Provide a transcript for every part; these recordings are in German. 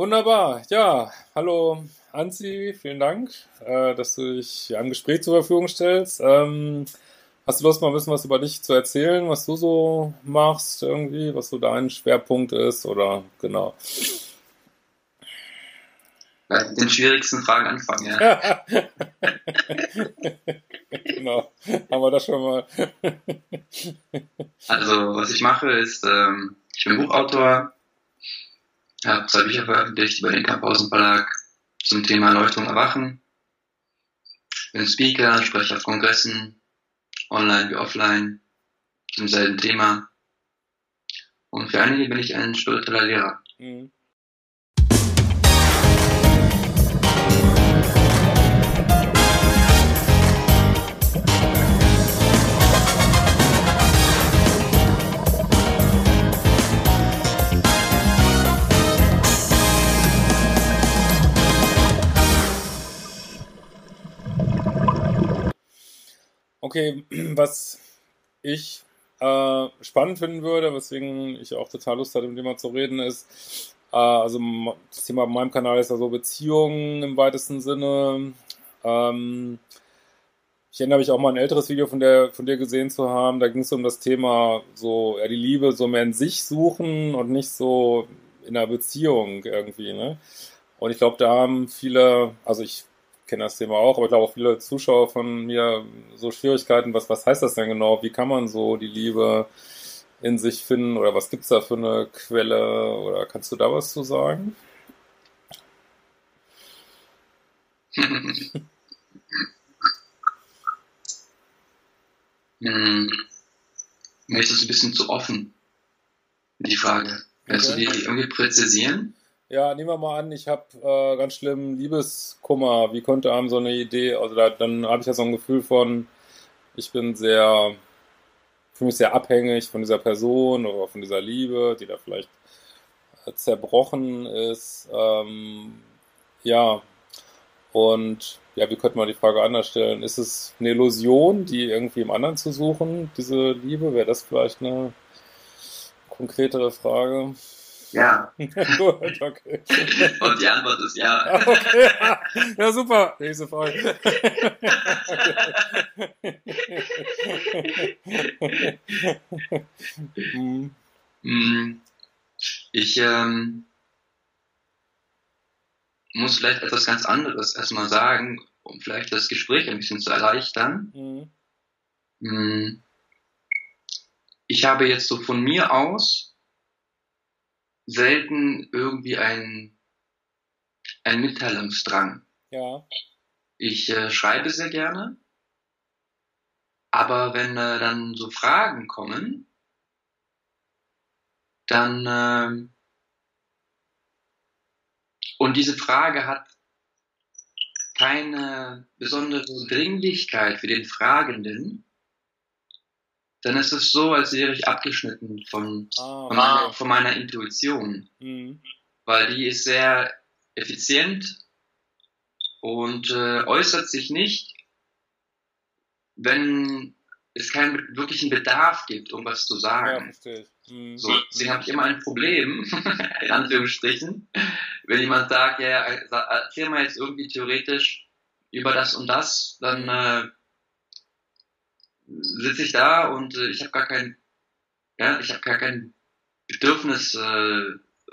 Wunderbar. Ja, hallo Anzi, vielen Dank, äh, dass du dich ein Gespräch zur Verfügung stellst. Ähm, hast du Lust, mal ein bisschen was über dich zu erzählen, was du so machst irgendwie, was so dein Schwerpunkt ist oder genau? Mit den schwierigsten Fragen anfangen, ja. genau, haben wir das schon mal. also, was ich mache, ist, ähm, ich bin Buchautor, habe zwei Bücher veröffentlicht über den Kamphausen Verlag zum Thema Erleuchtung Erwachen. Bin Speaker, spreche auf Kongressen, online wie offline, zum selben Thema. Und für einige bin ich ein spiritueller Lehrer. Mhm. Okay, was ich äh, spannend finden würde, weswegen ich auch total Lust hatte, mit dem mal zu reden, ist, äh, also das Thema auf meinem Kanal ist ja so Beziehungen im weitesten Sinne. Ähm, ich erinnere mich auch mal ein älteres Video von, der, von dir gesehen zu haben. Da ging es um das Thema so, ja, die Liebe so mehr in sich suchen und nicht so in einer Beziehung irgendwie, ne? Und ich glaube, da haben viele, also ich kenne das Thema auch, aber ich glaube auch viele Zuschauer von mir so Schwierigkeiten, was, was heißt das denn genau? Wie kann man so die Liebe in sich finden oder was gibt es da für eine Quelle oder kannst du da was zu sagen? hm. Mir ist das ein bisschen zu offen, die Frage. Kannst okay. du die irgendwie präzisieren? Ja, nehmen wir mal an, ich habe äh, ganz schlimm Liebeskummer. Wie konnte einem so eine Idee, also da, dann habe ich ja so ein Gefühl von, ich bin sehr, fühle mich sehr abhängig von dieser Person oder von dieser Liebe, die da vielleicht äh, zerbrochen ist. Ähm, ja, und ja, wie könnte man die Frage anders stellen? Ist es eine Illusion, die irgendwie im anderen zu suchen, diese Liebe? Wäre das vielleicht eine konkretere Frage? Ja. Gut, okay. Und die Antwort ist ja. Okay. Ja, super. Nächste Frage. Hm. Ich ähm, muss vielleicht etwas ganz anderes erstmal sagen, um vielleicht das Gespräch ein bisschen zu erleichtern. Mhm. Hm. Ich habe jetzt so von mir aus selten irgendwie ein, ein Mitteilungsdrang. Ja. Ich äh, schreibe sehr gerne, aber wenn äh, dann so Fragen kommen, dann äh, und diese Frage hat keine besondere Dringlichkeit für den Fragenden, dann ist es so, als wäre ich abgeschnitten von, oh, von, meiner, von, meiner, Intuition. Mhm. Weil die ist sehr effizient und äh, äußert sich nicht, wenn es keinen wirklichen Bedarf gibt, um was zu sagen. Ja, mhm. So, deswegen habe ich immer ein Problem, in Anführungsstrichen, wenn jemand sagt, ja, erzähl mal jetzt irgendwie theoretisch über das und das, dann äh, sitze ich da und äh, ich habe gar kein, ja, ich habe gar kein Bedürfnis, äh,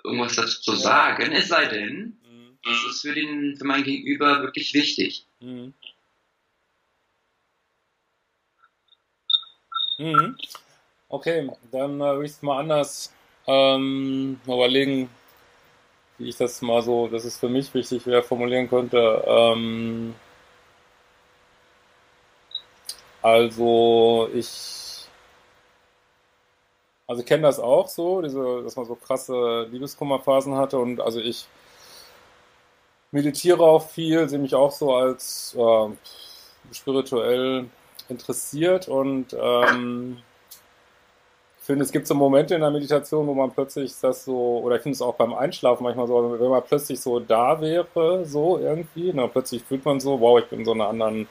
irgendwas dazu zu sagen, es sei denn, mhm. das ist für den, für mein Gegenüber wirklich wichtig. Mhm. Mhm. Okay, dann äh, würde ich es mal anders ähm, mal überlegen, wie ich das mal so, dass es für mich wichtig wäre, formulieren könnte. Ähm, also ich, also ich kenne das auch so, diese, dass man so krasse Liebeskummerphasen hatte und also ich meditiere auch viel, sehe mich auch so als äh, spirituell interessiert und ähm, finde, es gibt so Momente in der Meditation, wo man plötzlich das so, oder ich finde es auch beim Einschlafen manchmal so, wenn man plötzlich so da wäre, so irgendwie, na, plötzlich fühlt man so, wow, ich bin in so einer anderen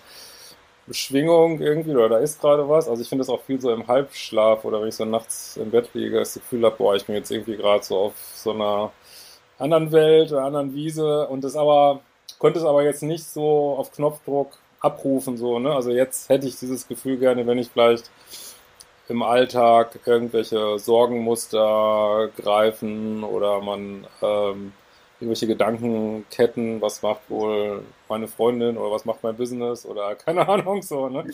Schwingung irgendwie oder da ist gerade was. Also ich finde das auch viel so im Halbschlaf oder wenn ich so nachts im Bett liege, das Gefühl habe, boah, ich bin jetzt irgendwie gerade so auf so einer anderen Welt oder anderen Wiese und das aber, konnte es aber jetzt nicht so auf Knopfdruck abrufen, so, ne? Also jetzt hätte ich dieses Gefühl gerne, wenn ich vielleicht im Alltag irgendwelche Sorgenmuster greifen oder man ähm, irgendwelche Gedankenketten, was macht wohl meine Freundin oder was macht mein Business oder keine Ahnung so, ne?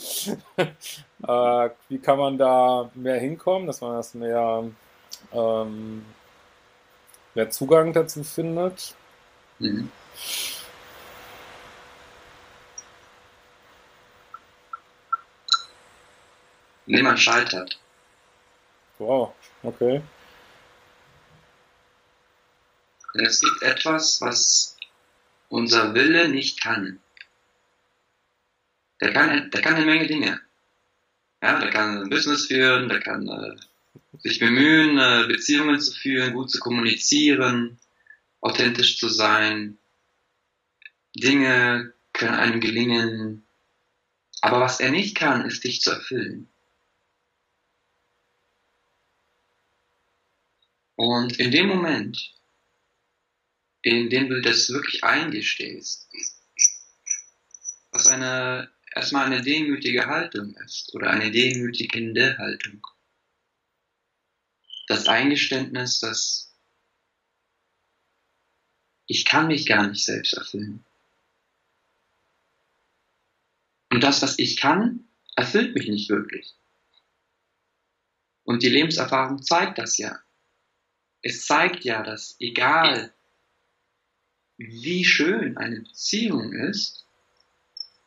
äh, wie kann man da mehr hinkommen, dass man das mehr, ähm, mehr Zugang dazu findet? Mhm. Niemand scheitert. Wow, okay. Denn es gibt etwas, was unser Wille nicht kann. Der kann, der kann eine Menge Dinge. Ja, der kann ein Business führen, der kann äh, sich bemühen, äh, Beziehungen zu führen, gut zu kommunizieren, authentisch zu sein. Dinge können einem gelingen. Aber was er nicht kann, ist dich zu erfüllen. Und in dem Moment, in dem du das wirklich eingestehst, was eine, erstmal eine demütige Haltung ist oder eine demütigende Haltung. Das Eingeständnis, dass ich kann mich gar nicht selbst erfüllen. Und das, was ich kann, erfüllt mich nicht wirklich. Und die Lebenserfahrung zeigt das ja. Es zeigt ja, dass egal wie schön eine Beziehung ist,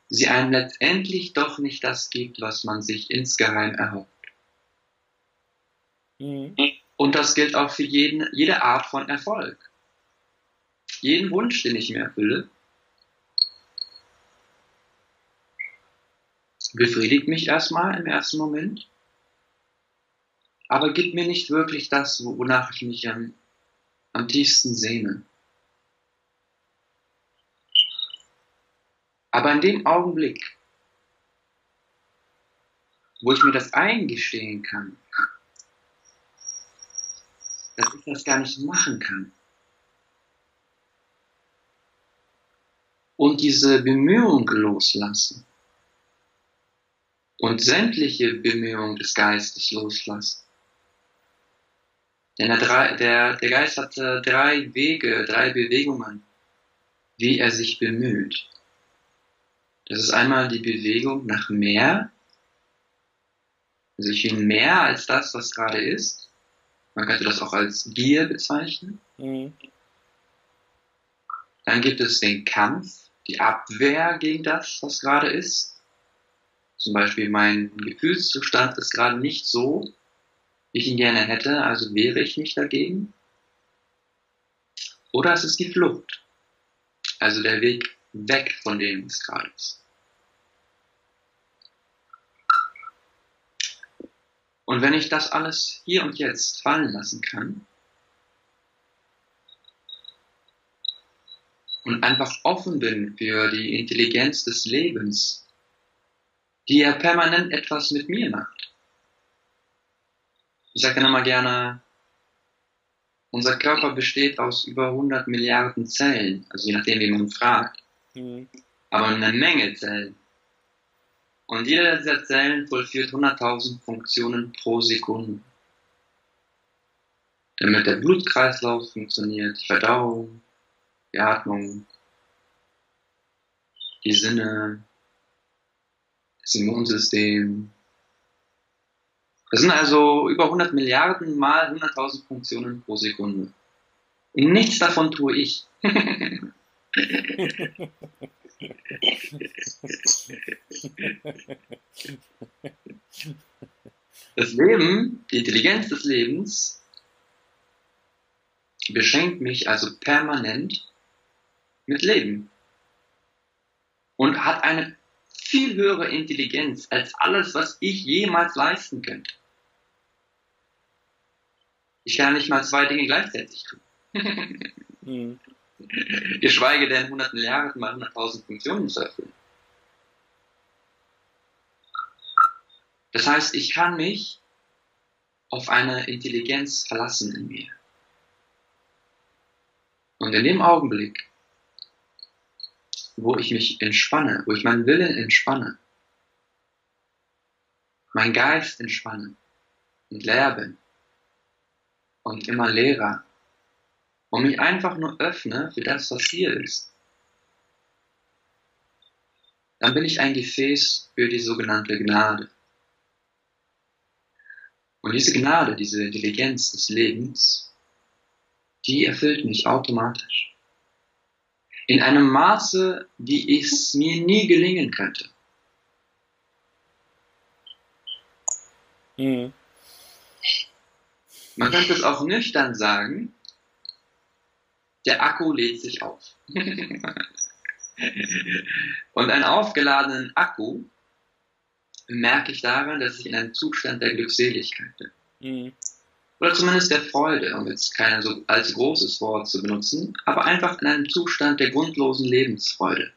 sie einem letztendlich doch nicht das gibt, was man sich insgeheim erhofft. Mhm. Und das gilt auch für jeden, jede Art von Erfolg. Jeden Wunsch, den ich mir erfülle, befriedigt mich erstmal im ersten Moment, aber gibt mir nicht wirklich das, wonach ich mich am, am tiefsten sehne. Aber in dem Augenblick, wo ich mir das eingestehen kann, dass ich das gar nicht machen kann, und diese Bemühung loslassen und sämtliche Bemühungen des Geistes loslassen. Denn der, der, der Geist hat drei Wege, drei Bewegungen, wie er sich bemüht. Das ist einmal die Bewegung nach mehr. Also ich will mehr als das, was gerade ist. Man könnte das auch als Gier bezeichnen. Mhm. Dann gibt es den Kampf, die Abwehr gegen das, was gerade ist. Zum Beispiel mein Gefühlszustand ist gerade nicht so, wie ich ihn gerne hätte, also wehre ich mich dagegen. Oder es ist die Flucht. Also der Weg weg von dem, gerade ist. Und wenn ich das alles hier und jetzt fallen lassen kann und einfach offen bin für die Intelligenz des Lebens, die ja permanent etwas mit mir macht. Ich sage dann immer gerne, unser Körper besteht aus über 100 Milliarden Zellen, also je nachdem, wie man fragt. Mhm. Aber eine Menge Zellen. Und jede dieser Zellen vollführt 100.000 Funktionen pro Sekunde. Damit der Blutkreislauf funktioniert, die Verdauung, die Atmung, die Sinne, das Immunsystem. Das sind also über 100 Milliarden mal 100.000 Funktionen pro Sekunde. Und nichts davon tue ich. Das Leben, die Intelligenz des Lebens, beschenkt mich also permanent mit Leben und hat eine viel höhere Intelligenz als alles, was ich jemals leisten könnte. Ich kann nicht mal zwei Dinge gleichzeitig tun. mhm. Geschweige denn 100 Milliarden mal 100.000 Funktionen zu erfüllen. Das heißt, ich kann mich auf eine Intelligenz verlassen in mir. Und in dem Augenblick, wo ich mich entspanne, wo ich meinen Willen entspanne, mein Geist entspanne und leer bin und immer leerer und mich einfach nur öffne für das, was hier ist, dann bin ich ein Gefäß für die sogenannte Gnade. Und diese Gnade, diese Intelligenz des Lebens, die erfüllt mich automatisch. In einem Maße, wie es mir nie gelingen könnte. Mhm. Man könnte es auch nüchtern sagen, der Akku lädt sich auf. Und einen aufgeladenen Akku merke ich daran, dass ich in einem Zustand der Glückseligkeit bin. Mhm. Oder zumindest der Freude, um jetzt kein so allzu großes Wort zu benutzen, aber einfach in einem Zustand der grundlosen Lebensfreude.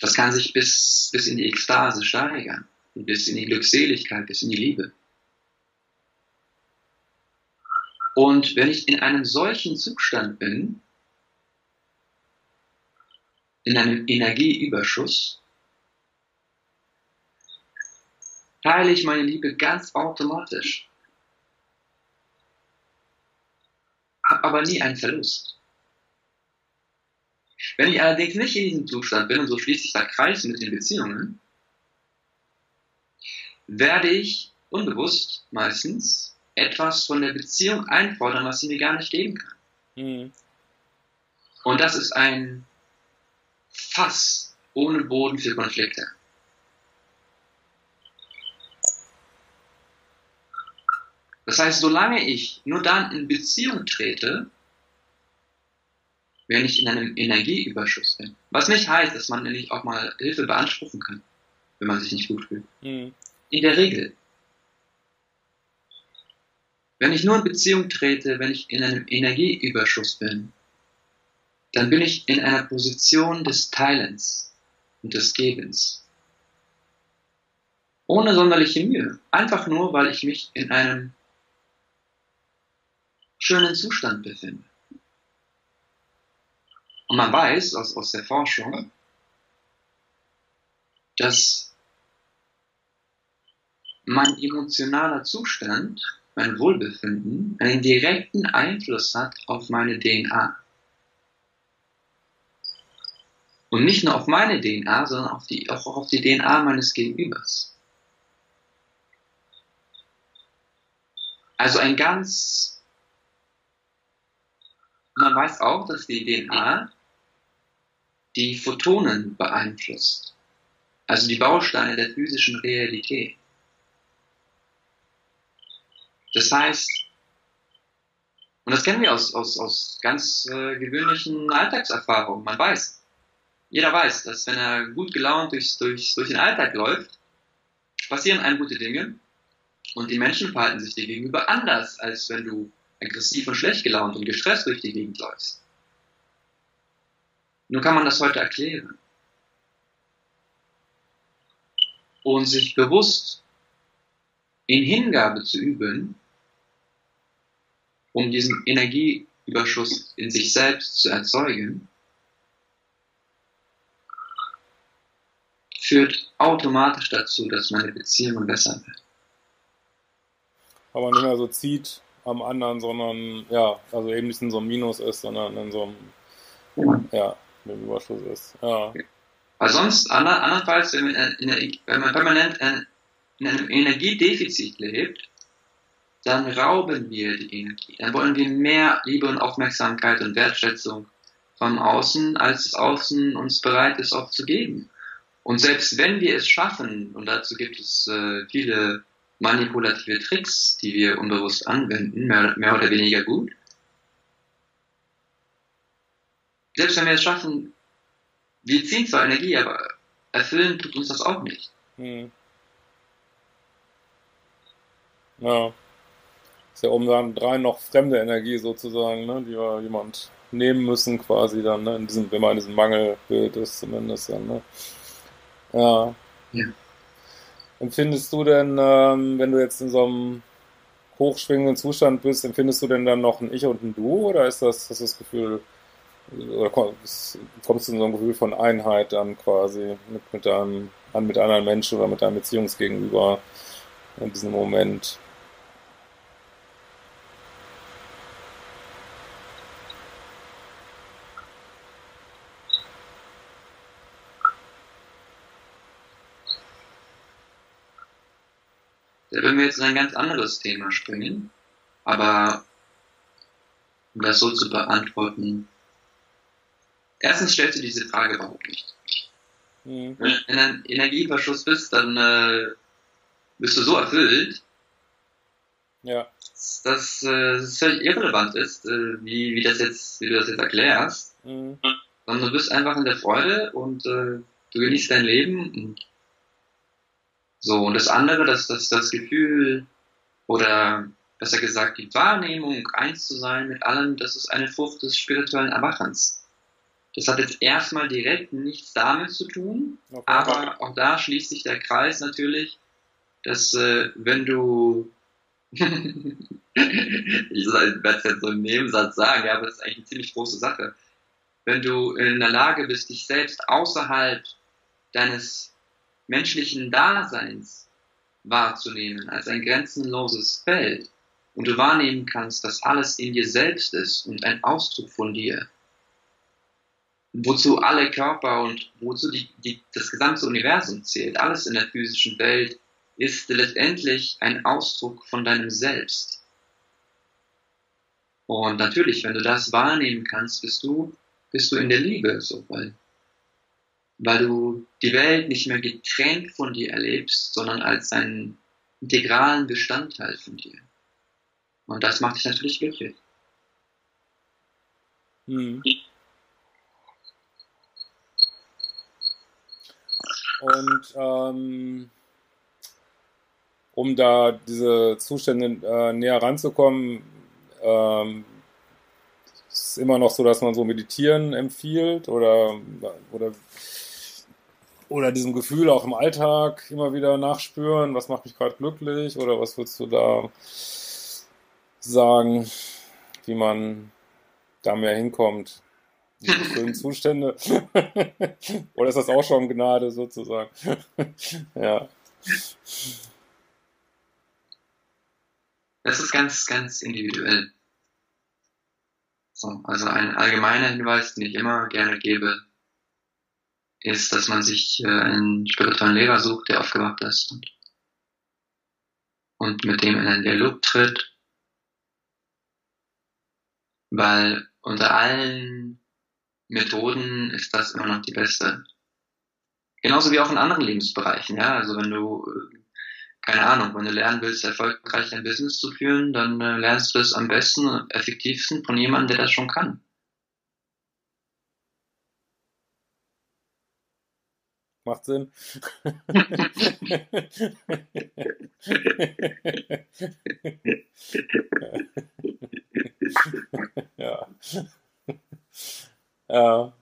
Das kann sich bis, bis in die Ekstase steigern, bis in die Glückseligkeit, bis in die Liebe. Und wenn ich in einem solchen Zustand bin, in einem Energieüberschuss, teile ich meine Liebe ganz automatisch. Hab aber nie einen Verlust. Wenn ich allerdings nicht in diesem Zustand bin, und so schließt sich der Kreis mit den Beziehungen, werde ich unbewusst meistens etwas von der Beziehung einfordern, was sie mir gar nicht geben kann. Mhm. Und das ist ein Fass ohne Boden für Konflikte. Das heißt, solange ich nur dann in Beziehung trete, wenn ich in einem Energieüberschuss bin. Was nicht heißt, dass man nicht auch mal Hilfe beanspruchen kann, wenn man sich nicht gut fühlt. Mhm. In der Regel. Wenn ich nur in Beziehung trete, wenn ich in einem Energieüberschuss bin, dann bin ich in einer Position des Teilens und des Gebens. Ohne sonderliche Mühe. Einfach nur, weil ich mich in einem schönen Zustand befinde. Und man weiß aus, aus der Forschung, dass mein emotionaler Zustand, mein Wohlbefinden einen direkten Einfluss hat auf meine DNA. Und nicht nur auf meine DNA, sondern auf die, auch auf die DNA meines Gegenübers. Also ein ganz, man weiß auch, dass die DNA die Photonen beeinflusst. Also die Bausteine der physischen Realität. Das heißt, und das kennen wir aus, aus, aus ganz äh, gewöhnlichen Alltagserfahrungen. Man weiß, jeder weiß, dass wenn er gut gelaunt durch, durch, durch den Alltag läuft, passieren einem gute Dinge und die Menschen verhalten sich dir gegenüber anders, als wenn du aggressiv und schlecht gelaunt und gestresst durch die Gegend läufst. Nun kann man das heute erklären. Und sich bewusst in Hingabe zu üben, um diesen Energieüberschuss in sich selbst zu erzeugen, führt automatisch dazu, dass meine Beziehungen besser werden. Aber nicht mehr so zieht am anderen, sondern ja, also eben nicht in so einem Minus ist, sondern in so einem, ja, ja Überschuss ist. Ja. Weil sonst, andernfalls, wenn man, wenn man permanent in einem Energiedefizit lebt, dann rauben wir die Energie. Dann wollen wir mehr Liebe und Aufmerksamkeit und Wertschätzung vom Außen, als das Außen uns bereit ist, auch zu geben. Und selbst wenn wir es schaffen, und dazu gibt es äh, viele manipulative Tricks, die wir unbewusst anwenden, mehr, mehr oder weniger gut, selbst wenn wir es schaffen, wir ziehen zwar Energie, aber erfüllen tut uns das auch nicht. Hm. Ja. Ist ja oben dran noch fremde Energie sozusagen, ne, die wir jemand nehmen müssen quasi dann, ne, in diesem, wenn man in diesem Mangelbild ist zumindest dann, ne. Ja. ja. Empfindest du denn, ähm, wenn du jetzt in so einem hochschwingenden Zustand bist, empfindest du denn dann noch ein Ich und ein Du oder ist das, hast du das Gefühl, oder kommst du in so ein Gefühl von Einheit dann quasi mit, mit deinem, mit anderen Menschen oder mit deinem Beziehungsgegenüber in diesem Moment? Da würden wir jetzt in ein ganz anderes Thema springen. Aber um das so zu beantworten, erstens stellst du diese Frage überhaupt nicht. Mhm. Wenn du in einem Energieüberschuss bist, dann äh, bist du so erfüllt, ja. dass äh, es völlig irrelevant ist, äh, wie, wie, das jetzt, wie du das jetzt erklärst. Mhm. Sondern du bist einfach in der Freude und äh, du genießt dein Leben und so, und das andere, dass das, das Gefühl oder besser gesagt die Wahrnehmung, eins zu sein mit allem, das ist eine Frucht des spirituellen Erwachens. Das hat jetzt erstmal direkt nichts damit zu tun, okay. aber auch da schließt sich der Kreis natürlich, dass äh, wenn du ich werde es jetzt so im Nebensatz sagen, ja, aber das ist eigentlich eine ziemlich große Sache. Wenn du in der Lage bist, dich selbst außerhalb deines menschlichen Daseins wahrzunehmen als ein grenzenloses Feld und du wahrnehmen kannst, dass alles in dir selbst ist und ein Ausdruck von dir, wozu alle Körper und wozu die, die, das gesamte Universum zählt, alles in der physischen Welt, ist letztendlich ein Ausdruck von deinem Selbst. Und natürlich, wenn du das wahrnehmen kannst, bist du, bist du in der Liebe, so, weil weil du die Welt nicht mehr getrennt von dir erlebst, sondern als einen integralen Bestandteil von dir. Und das macht dich natürlich glücklich. Hm. Und ähm, um da diese Zustände äh, näher ranzukommen, ähm, ist es immer noch so, dass man so meditieren empfiehlt oder, oder oder diesem Gefühl auch im Alltag immer wieder nachspüren, was macht mich gerade glücklich oder was würdest du da sagen, wie man da mehr hinkommt? Diese schönen Zustände. oder ist das auch schon Gnade sozusagen? ja. Das ist ganz, ganz individuell. So, also ein allgemeiner Hinweis, den ich immer gerne gebe, ist, dass man sich äh, einen spirituellen Lehrer sucht, der aufgewacht ist und, und mit dem in einen Dialog tritt, weil unter allen Methoden ist das immer noch die beste. Genauso wie auch in anderen Lebensbereichen, ja. Also wenn du, äh, keine Ahnung, wenn du lernen willst, erfolgreich ein Business zu führen, dann äh, lernst du das am besten und effektivsten von jemandem, der das schon kann. Macht Sinn. ja. ja.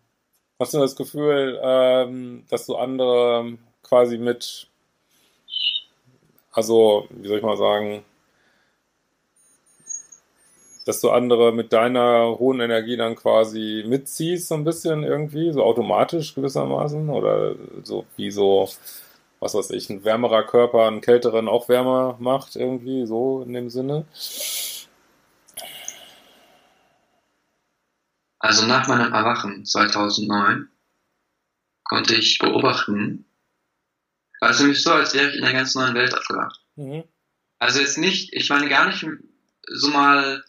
Hast du das Gefühl, ähm, dass du andere quasi mit, also, wie soll ich mal sagen, dass du andere mit deiner hohen Energie dann quasi mitziehst, so ein bisschen irgendwie, so automatisch gewissermaßen? Oder so wie so, was weiß ich, ein wärmerer Körper einen kälteren auch wärmer macht, irgendwie, so in dem Sinne? Also nach meinem Erwachen 2009 konnte ich beobachten, also mich so, als wäre ich in einer ganz neuen Welt aufgewacht. Mhm. Also jetzt nicht, ich meine gar nicht so mal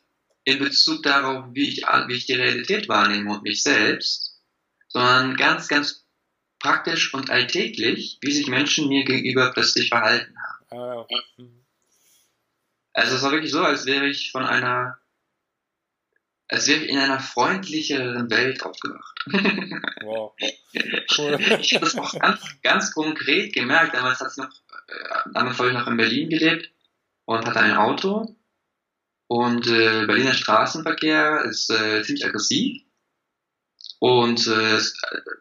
in Bezug darauf, wie ich, wie ich die Realität wahrnehme und mich selbst, sondern ganz, ganz praktisch und alltäglich, wie sich Menschen mir gegenüber plötzlich verhalten haben. Ah, okay. Mhm. Also es war wirklich so, als wäre ich von einer, als wäre ich in einer freundlicheren Welt aufgewacht. Wow. Cool. ich habe das auch ganz, ganz konkret gemerkt. Damals hat's noch, äh, damals habe ich noch in Berlin gelebt und hatte ein Auto und äh, Berliner Straßenverkehr ist äh, ziemlich aggressiv. Und äh,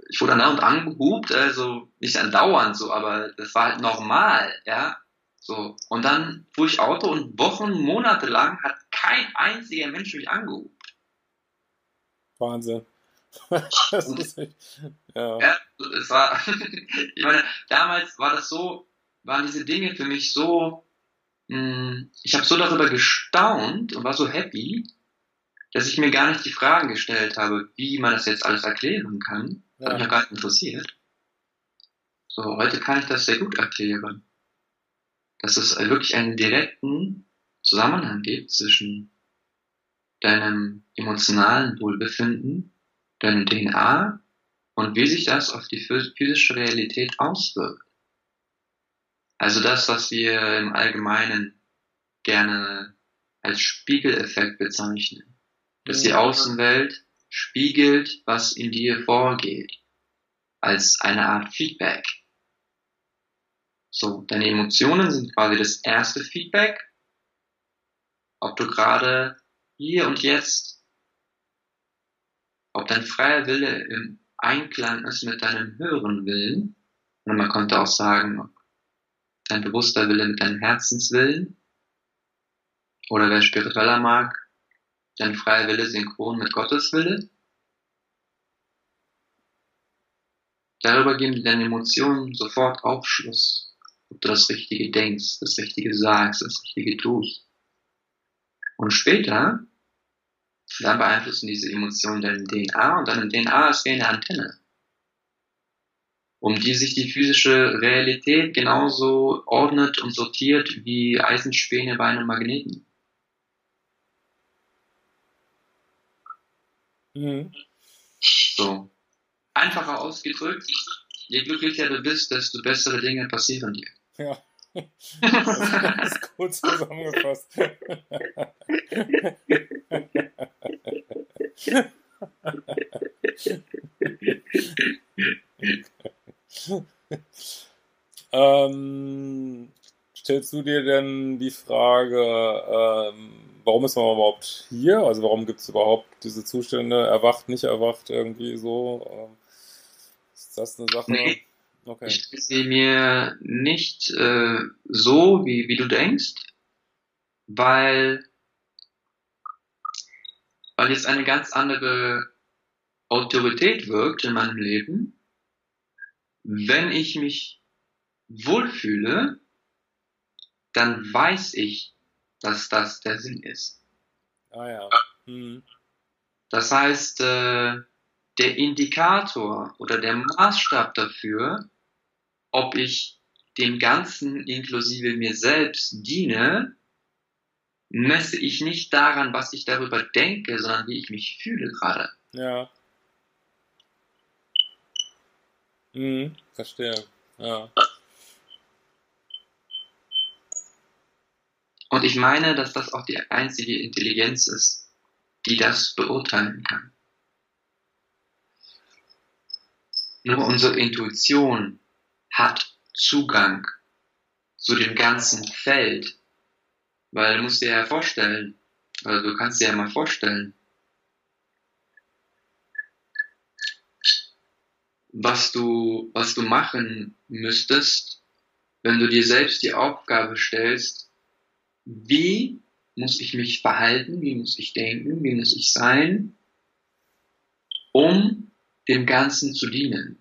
ich wurde dann und angehupt, also nicht andauernd so, aber das war halt normal, ja. So. Und dann fuhr ich Auto und Wochen, Monate lang hat kein einziger Mensch mich angerufen. Wahnsinn. das ist echt, ja. ja, es war, ich meine, damals war das so, waren diese Dinge für mich so, ich habe so darüber gestaunt und war so happy, dass ich mir gar nicht die Fragen gestellt habe, wie man das jetzt alles erklären kann. Ja. hat mich gar nicht interessiert. So, heute kann ich das sehr gut erklären. Dass es wirklich einen direkten Zusammenhang gibt zwischen deinem emotionalen Wohlbefinden, deiner DNA und wie sich das auf die physische Realität auswirkt. Also das, was wir im Allgemeinen gerne als Spiegeleffekt bezeichnen. Dass die Außenwelt spiegelt, was in dir vorgeht. Als eine Art Feedback. So, deine Emotionen sind quasi das erste Feedback. Ob du gerade hier und jetzt, ob dein freier Wille im Einklang ist mit deinem höheren Willen. Und man könnte auch sagen, dein bewusster Wille mit deinem Herzenswillen. Oder wer spiritueller mag, dein freier Wille synchron mit Gottes Wille. Darüber geben deine Emotionen sofort Aufschluss, ob du das Richtige denkst, das Richtige sagst, das Richtige tust. Und später, dann beeinflussen diese Emotionen deine DNA und deine DNA ist wie eine Antenne, um die sich die physische Realität genauso ordnet und sortiert wie Eisenspäne bei einem Magneten. Mhm. So. Einfacher ausgedrückt, je glücklicher du bist, desto bessere Dinge passieren dir. Ja. Das ist gut zusammengefasst. ähm, stellst du dir denn die Frage, ähm, warum ist man überhaupt hier? Also warum gibt es überhaupt diese Zustände, erwacht, nicht erwacht, irgendwie so? Ähm, ist das eine Sache? Nee. Okay. Ich sehe mir nicht äh, so, wie, wie du denkst, weil, weil jetzt eine ganz andere Autorität wirkt in meinem Leben. Wenn ich mich wohlfühle, dann weiß ich, dass das der Sinn ist. Ah ja. Hm. Das heißt, äh, der Indikator oder der Maßstab dafür, ob ich dem Ganzen inklusive mir selbst diene, messe ich nicht daran, was ich darüber denke, sondern wie ich mich fühle gerade. Ja. Hm, verstehe. Ja. Und ich meine, dass das auch die einzige Intelligenz ist, die das beurteilen kann. Nur unsere Intuition hat Zugang zu dem ganzen Feld. Weil du musst dir ja vorstellen, also du kannst dir ja mal vorstellen, was du, was du machen müsstest, wenn du dir selbst die Aufgabe stellst, wie muss ich mich verhalten, wie muss ich denken, wie muss ich sein, um dem Ganzen zu dienen.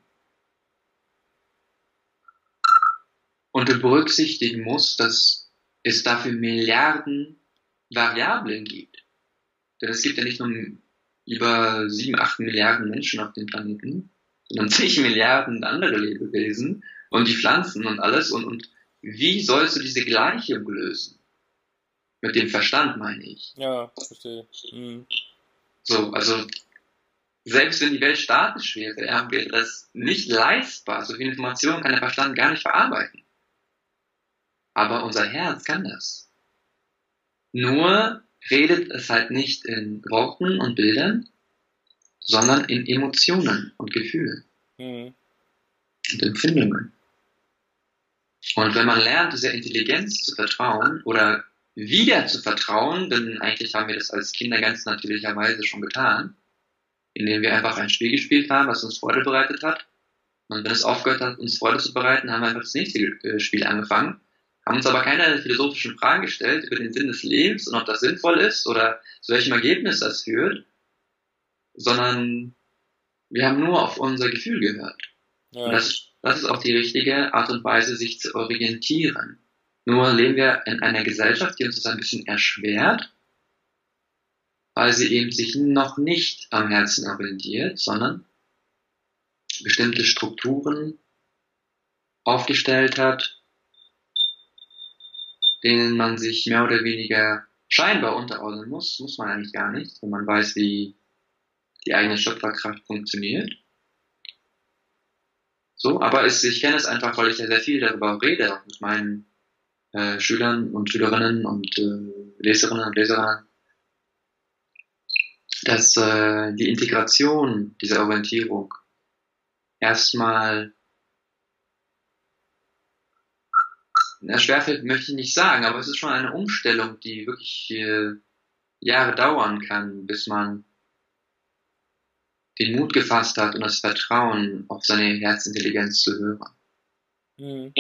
Und du berücksichtigen musst, dass es dafür Milliarden Variablen gibt. Denn es gibt ja nicht nur über sieben, acht Milliarden Menschen auf dem Planeten, sondern zig Milliarden andere Lebewesen und die Pflanzen und alles. Und, und wie sollst du diese Gleichung lösen? Mit dem Verstand meine ich. Ja, verstehe. Mhm. So, also selbst wenn die Welt statisch wäre, wäre das nicht leistbar. So viel Information kann der Verstand gar nicht verarbeiten. Aber unser Herz kann das. Nur redet es halt nicht in Worten und Bildern, sondern in Emotionen und Gefühlen mhm. und Empfindungen. Und wenn man lernt, dieser Intelligenz zu vertrauen oder wieder zu vertrauen, denn eigentlich haben wir das als Kinder ganz natürlicherweise schon getan, indem wir einfach ein Spiel gespielt haben, was uns Freude bereitet hat. Und wenn es aufgehört hat, uns Freude zu bereiten, haben wir einfach das nächste äh, Spiel angefangen. haben uns aber keine philosophischen Fragen gestellt über den Sinn des Lebens und ob das sinnvoll ist oder zu welchem Ergebnis das führt, sondern wir haben nur auf unser Gefühl gehört. Ja. Und das, das ist auch die richtige Art und Weise, sich zu orientieren. Nur leben wir in einer Gesellschaft, die uns das ein bisschen erschwert, weil sie eben sich noch nicht am Herzen orientiert, sondern bestimmte Strukturen aufgestellt hat, denen man sich mehr oder weniger scheinbar unterordnen muss, muss man eigentlich gar nicht, wenn man weiß, wie die eigene Schöpferkraft funktioniert. So, aber es, ich kenne es einfach, weil ich ja sehr viel darüber rede mit meinen äh, Schülern und Schülerinnen und äh, Leserinnen und Leserinnen, dass äh, die Integration dieser Orientierung erstmal na, schwerfällt, möchte ich nicht sagen, aber es ist schon eine Umstellung, die wirklich äh, Jahre dauern kann, bis man den Mut gefasst hat und das Vertrauen auf seine Herzintelligenz zu hören. Mhm.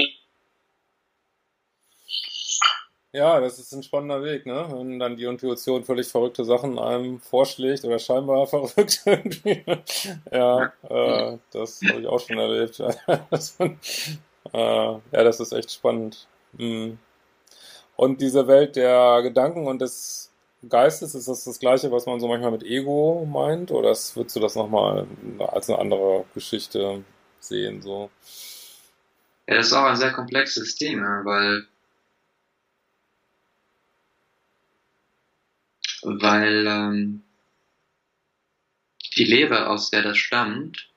Ja, das ist ein spannender Weg, ne? Wenn dann die Intuition völlig verrückte Sachen einem vorschlägt oder scheinbar verrückt irgendwie. ja, äh, das habe ich auch schon erlebt. äh, ja, das ist echt spannend. Mhm. Und diese Welt der Gedanken und des Geistes, ist das das Gleiche, was man so manchmal mit Ego meint? Oder würdest du das nochmal als eine andere Geschichte sehen? So? Ja, das ist auch ein sehr komplexes Thema, weil weil ähm, die Lehre, aus der das stammt,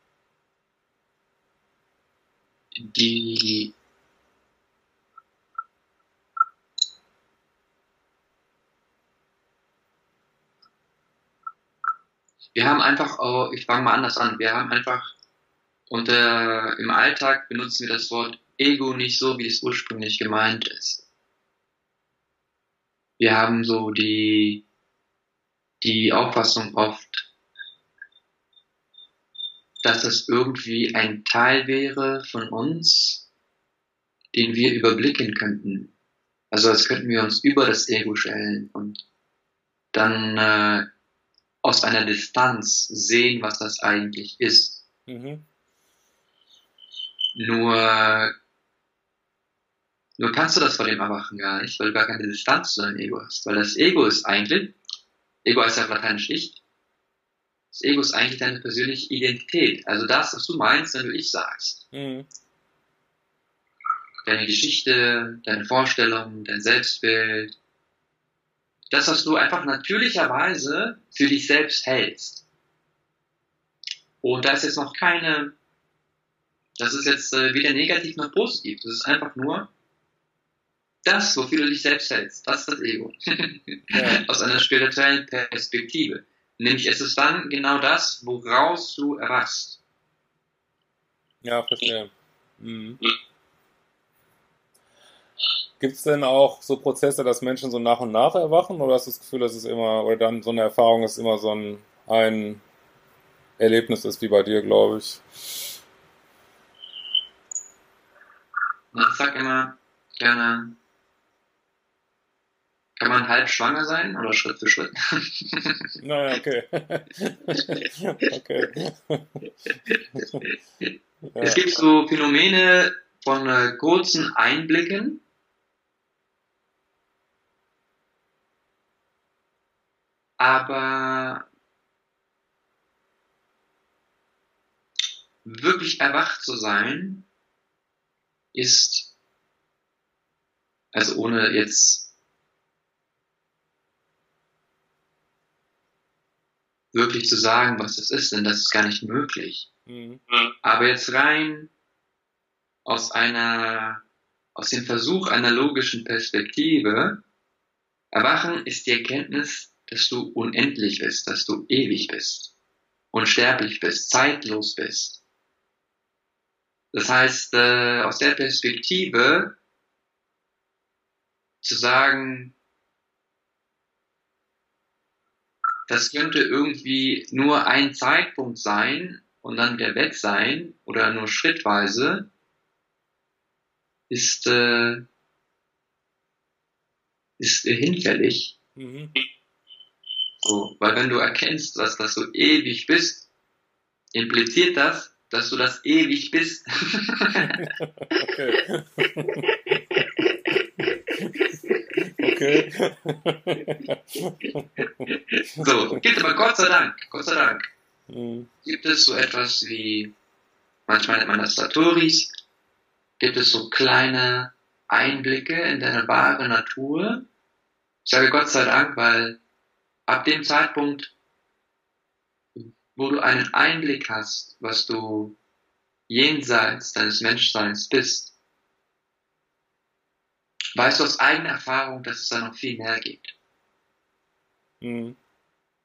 die wir haben einfach, oh, ich fange mal anders an, wir haben einfach unter, im Alltag benutzen wir das Wort Ego nicht so, wie es ursprünglich gemeint ist. Wir haben so die die Auffassung oft, dass es irgendwie ein Teil wäre von uns, den wir überblicken könnten. Also als könnten wir uns über das Ego stellen und dann äh, aus einer Distanz sehen, was das eigentlich ist. Mhm. Nur, nur kannst du das vor dem Erwachen gar nicht, weil du gar keine Distanz zu deinem Ego hast. Weil das Ego ist eigentlich Ego heißt ja lateinisch ich. Das Ego ist eigentlich deine persönliche Identität. Also das, was du meinst, wenn du ich sagst. Mhm. Deine Geschichte, deine Vorstellungen, dein Selbstbild. Das, was du einfach natürlicherweise für dich selbst hältst. Und da ist jetzt noch keine, das ist jetzt äh, weder negativ noch positiv. Das ist einfach nur das, wofür du dich selbst hältst, das ist das Ego. Ja. Aus einer spirituellen Perspektive. Nämlich es ist dann genau das, woraus du erwachst. Ja, verstehe. Mhm. Gibt es denn auch so Prozesse, dass Menschen so nach und nach erwachen oder hast du das Gefühl, dass es immer, oder dann so eine Erfahrung ist immer so ein, ein Erlebnis ist wie bei dir, glaube ich? Ich sag immer gerne, kann man halb schwanger sein oder Schritt für Schritt? Naja, okay. okay. Es gibt so Phänomene von äh, kurzen Einblicken. Aber wirklich erwacht zu sein, ist, also ohne jetzt wirklich zu sagen, was das ist, denn das ist gar nicht möglich. Mhm. Aber jetzt rein aus einer, aus dem Versuch einer logischen Perspektive, Erwachen ist die Erkenntnis, dass du unendlich bist, dass du ewig bist, unsterblich bist, zeitlos bist. Das heißt, äh, aus der Perspektive zu sagen, das könnte irgendwie nur ein Zeitpunkt sein und dann wieder weg sein oder nur schrittweise, ist, äh, ist hinfällig. Mhm. So, weil wenn du erkennst, dass, dass du ewig bist, impliziert das, dass du das ewig bist. okay. okay. so, gibt aber Gott sei Dank, Gott sei Dank, mhm. gibt es so etwas wie, manchmal nennt man das Satoris, gibt es so kleine Einblicke in deine wahre Natur. Ich sage Gott sei Dank, weil ab dem Zeitpunkt, wo du einen Einblick hast, was du jenseits deines Menschseins bist, weißt du aus eigener Erfahrung, dass es da noch viel mehr gibt. Mhm.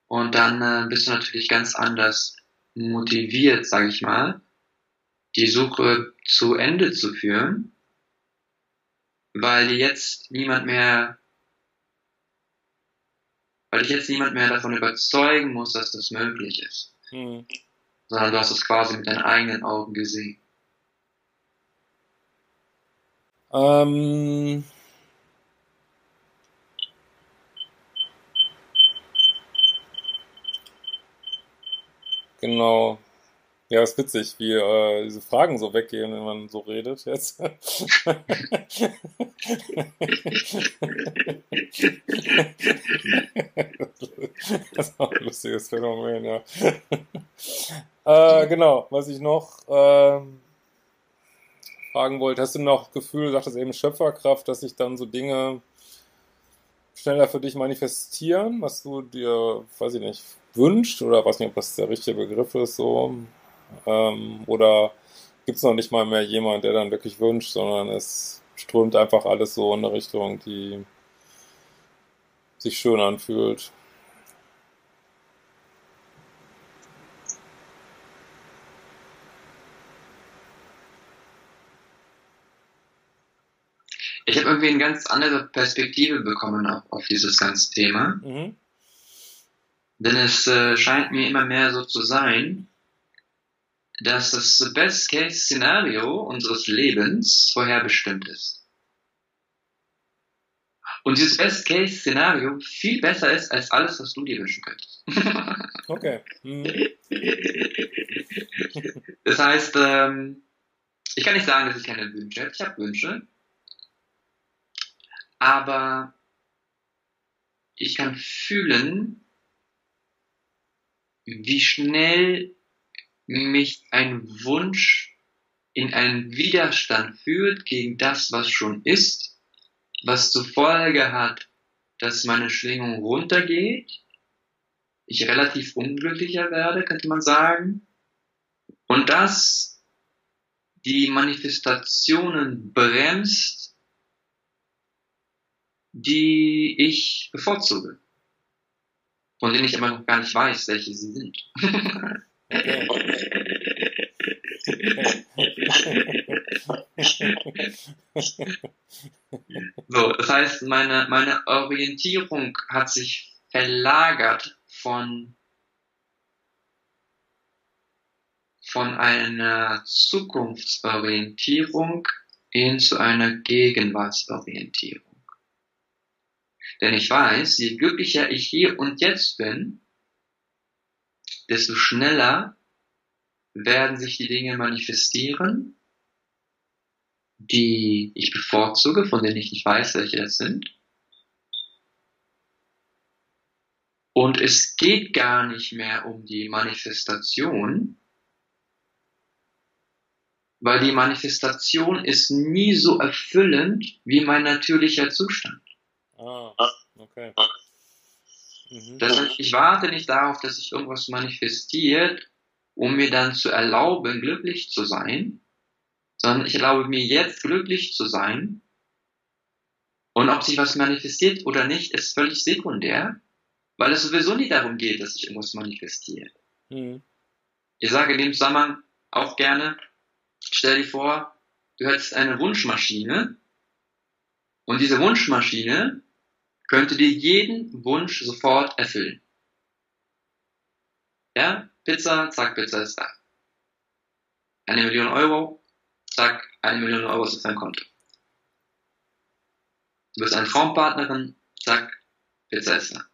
Und dann äh, bist du natürlich ganz anders motiviert, sage ich mal, die Suche zu Ende zu führen, weil jetzt niemand mehr, weil dich jetzt niemand mehr davon überzeugen muss, dass das möglich ist, mhm. sondern du hast es quasi mit deinen eigenen Augen gesehen. Ähm, genau. Ja, ist witzig, wie äh, diese Fragen so weggehen, wenn man so redet jetzt. das ist auch ein lustiges Phänomen, ja. äh, genau, was ich noch äh, fragen wollte, hast du noch Gefühl, du sagtest eben Schöpferkraft, dass sich dann so Dinge schneller für dich manifestieren, was du dir, weiß ich nicht, wünscht oder weiß nicht, ob das der richtige Begriff ist, so ähm, oder gibt es noch nicht mal mehr jemand, der dann wirklich wünscht, sondern es strömt einfach alles so in eine Richtung, die sich schön anfühlt. Ich habe irgendwie eine ganz andere Perspektive bekommen auf, auf dieses ganze Thema. Mhm. Denn es äh, scheint mir immer mehr so zu sein, dass das Best-Case-Szenario unseres Lebens vorherbestimmt ist. Und dieses Best-Case-Szenario viel besser ist als alles, was du dir wünschen könntest. okay. Mhm. Das heißt, ähm, ich kann nicht sagen, dass ich keine Wünsche habe. Ich habe Wünsche. Aber ich kann fühlen, wie schnell mich ein Wunsch in einen Widerstand führt gegen das, was schon ist, was zur Folge hat, dass meine Schwingung runtergeht, ich relativ unglücklicher werde, könnte man sagen, und das die Manifestationen bremst, die ich bevorzuge, von denen ich aber noch gar nicht weiß, welche sie sind. so, das heißt, meine, meine Orientierung hat sich verlagert von, von einer Zukunftsorientierung hin zu einer Gegenwartsorientierung. Denn ich weiß, je glücklicher ich hier und jetzt bin, desto schneller werden sich die Dinge manifestieren, die ich bevorzuge, von denen ich nicht weiß, welche das sind. Und es geht gar nicht mehr um die Manifestation, weil die Manifestation ist nie so erfüllend wie mein natürlicher Zustand. Ah, okay. Mhm. Das heißt, ich warte nicht darauf, dass sich irgendwas manifestiert, um mir dann zu erlauben, glücklich zu sein, sondern ich erlaube mir jetzt glücklich zu sein. Und ob sich was manifestiert oder nicht, ist völlig sekundär, weil es sowieso nicht darum geht, dass sich irgendwas manifestiert. Mhm. Ich sage in dem Zusammenhang auch gerne, stell dir vor, du hättest eine Wunschmaschine und diese Wunschmaschine könnte dir jeden Wunsch sofort erfüllen. Ja, Pizza, zack, Pizza ist da. Eine Million Euro, zack, eine Million Euro ist auf dein Konto. Du bist eine Traumpartnerin, zack, Pizza ist da.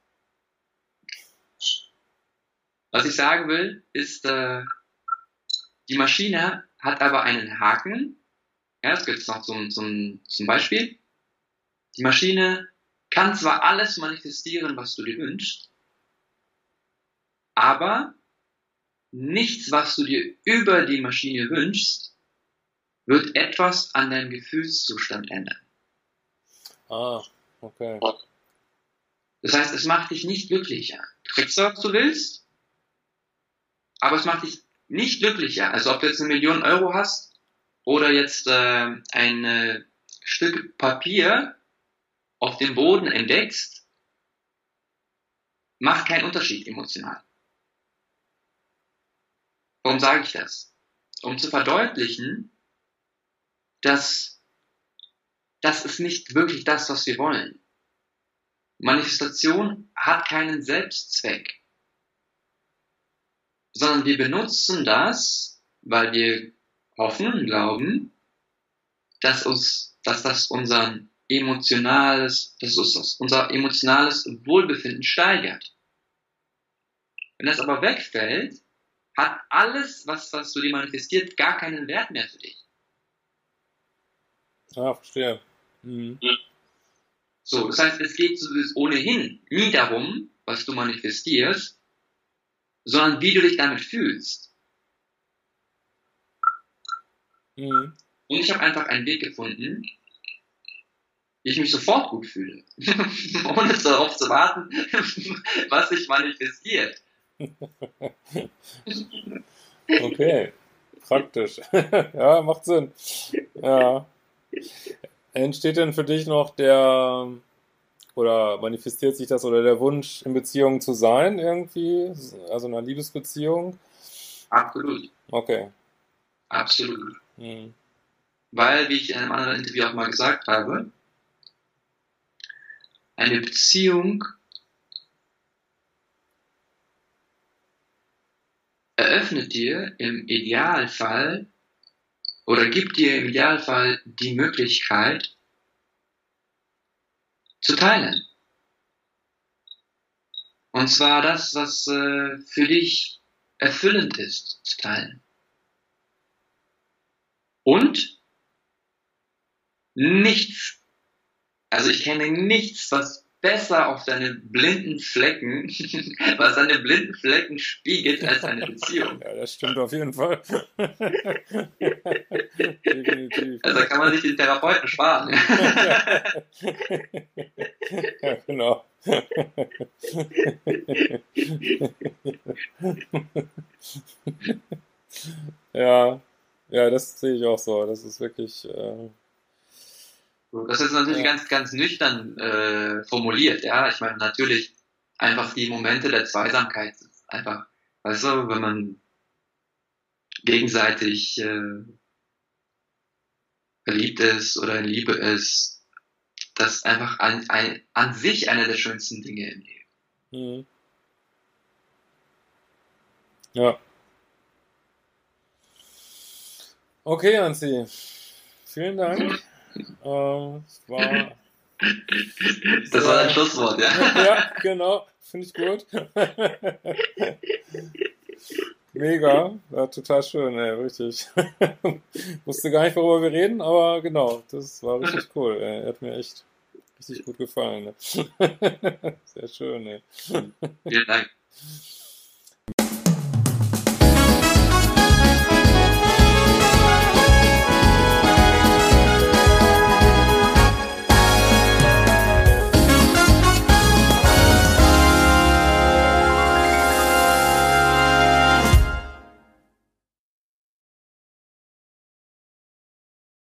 Was ich sagen will, ist, äh, die Maschine hat aber einen Haken. Ja, das gibt es noch zum, zum, zum Beispiel. Die Maschine kann zwar alles manifestieren, was du dir wünschst, aber nichts, was du dir über die Maschine wünschst, wird etwas an deinem Gefühlszustand ändern. Ah, okay. Das heißt, es macht dich nicht glücklicher. Du kriegst, was du willst, aber es macht dich nicht glücklicher. Also ob du jetzt eine Million Euro hast oder jetzt äh, ein äh, Stück Papier auf dem Boden entdeckst, macht keinen Unterschied emotional. Warum sage ich das? Um zu verdeutlichen, dass das ist nicht wirklich das, was wir wollen. Manifestation hat keinen Selbstzweck, sondern wir benutzen das, weil wir hoffen und glauben, dass uns, dass das unser emotionales, dass uns unser emotionales Wohlbefinden steigert. Wenn das aber wegfällt, hat alles, was, was du dir manifestiert, gar keinen Wert mehr für dich. Ah, verstehe. Mhm. So, das heißt, es geht ohnehin nie darum, was du manifestierst, sondern wie du dich damit fühlst. Mhm. Und ich habe einfach einen Weg gefunden, ich mich sofort gut fühle, ohne darauf zu warten, was sich manifestiert. okay, praktisch. ja, macht Sinn. Ja. Entsteht denn für dich noch der oder manifestiert sich das oder der Wunsch, in Beziehung zu sein irgendwie? Also in einer Liebesbeziehung? Absolut. Okay. Absolut. Hm. Weil, wie ich in einem anderen Interview auch mal gesagt habe, eine Beziehung eröffnet dir im Idealfall oder gibt dir im Idealfall die Möglichkeit zu teilen. Und zwar das, was äh, für dich erfüllend ist, zu teilen. Und nichts, also ich kenne nichts, was besser auf deine blinden Flecken, was deine blinden Flecken spiegelt als eine Beziehung. Ja, das stimmt auf jeden Fall. Definitiv. Also kann man sich den Therapeuten sparen. ja, genau. ja, ja, das sehe ich auch so. Das ist wirklich. Äh das ist natürlich ja. ganz, ganz nüchtern äh, formuliert, ja. Ich meine, natürlich einfach die Momente der Zweisamkeit. Einfach, weißt du, wenn man gegenseitig äh, verliebt ist oder in Liebe ist, das ist einfach an, ein, an sich einer der schönsten Dinge im Leben. Mhm. Ja. Okay, Anzi. Vielen Dank. Ähm, war, das war ein Schlusswort, ja. ja, genau. Finde ich gut. Mega, war total schön, ey, richtig. Wusste gar nicht, worüber wir reden, aber genau, das war richtig cool. Ey. Hat mir echt richtig gut gefallen. Sehr schön, ey. Vielen Dank.